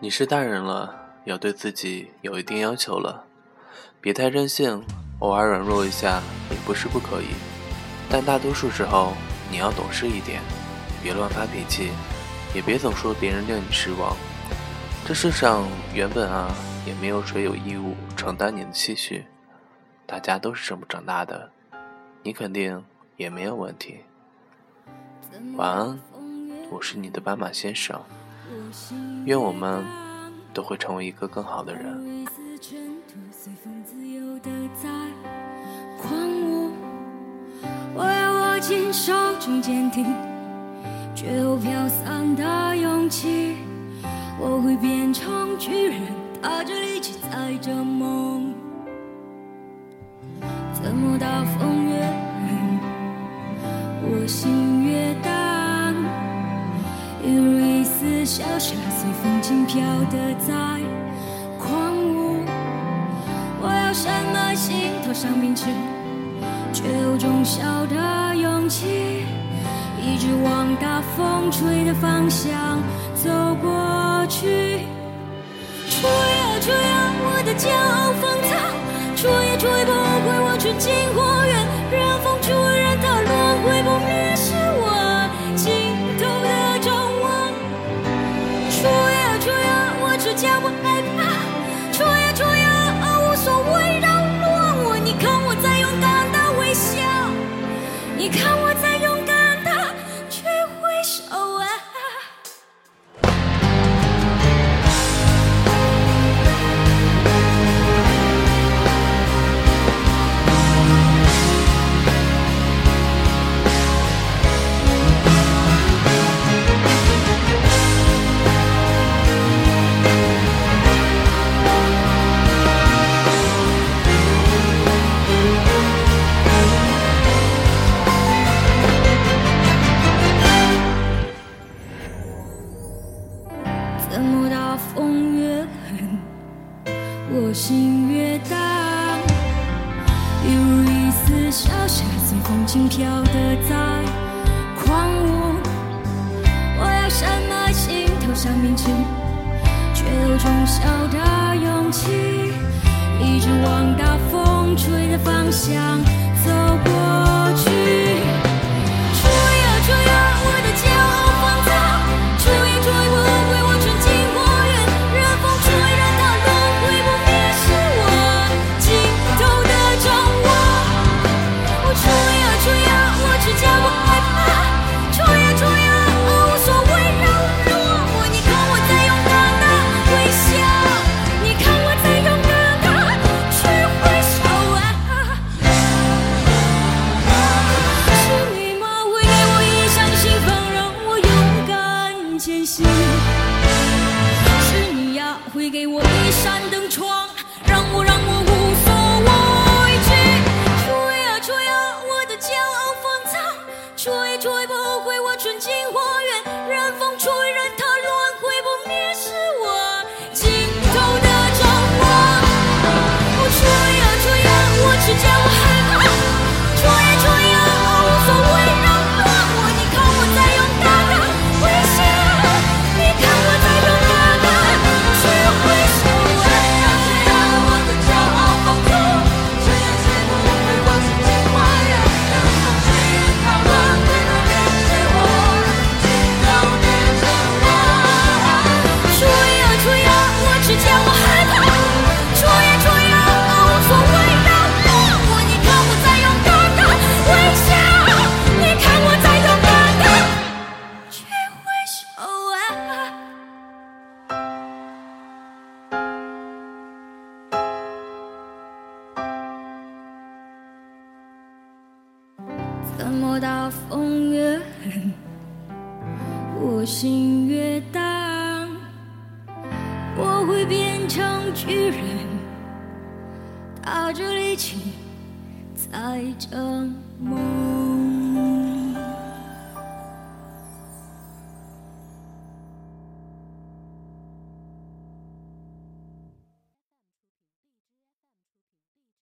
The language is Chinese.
你是大人了，要对自己有一定要求了，别太任性，偶尔软弱一下也不是不可以，但大多数时候你要懂事一点，别乱发脾气，也别总说别人令你失望。这世上原本啊，也没有谁有义务承担你的期许，大家都是这么长大的，你肯定也没有问题。晚安，我是你的斑马先生。愿我们都会成为一个更好的人。我要握紧手中坚定却又飘散的勇气，我会变成巨人，踏着力气载着梦。怎么大风越狠，我心越大，一如一丝小沙随风轻飘的在狂舞。我要什么心头上冰翅，却有种小的勇气，一直往大风吹的方向走过去。吹啊吹啊，我的骄傲我心越大，一如一丝小沙随风轻飘的在狂舞。我要什么心头上冰翅，却有种小的勇气，一直往大风吹的方向走过去。扇灯窗，让我让我无所畏惧，吹啊吹啊，我的骄傲放彩，吹啊吹不毁我纯净花园，任风吹任它乱，毁不灭是我尽头的展望，我吹啊吹啊，我只骄傲。怎么大风越狠，我心越大，我会变成巨人，踏着力气踩着梦。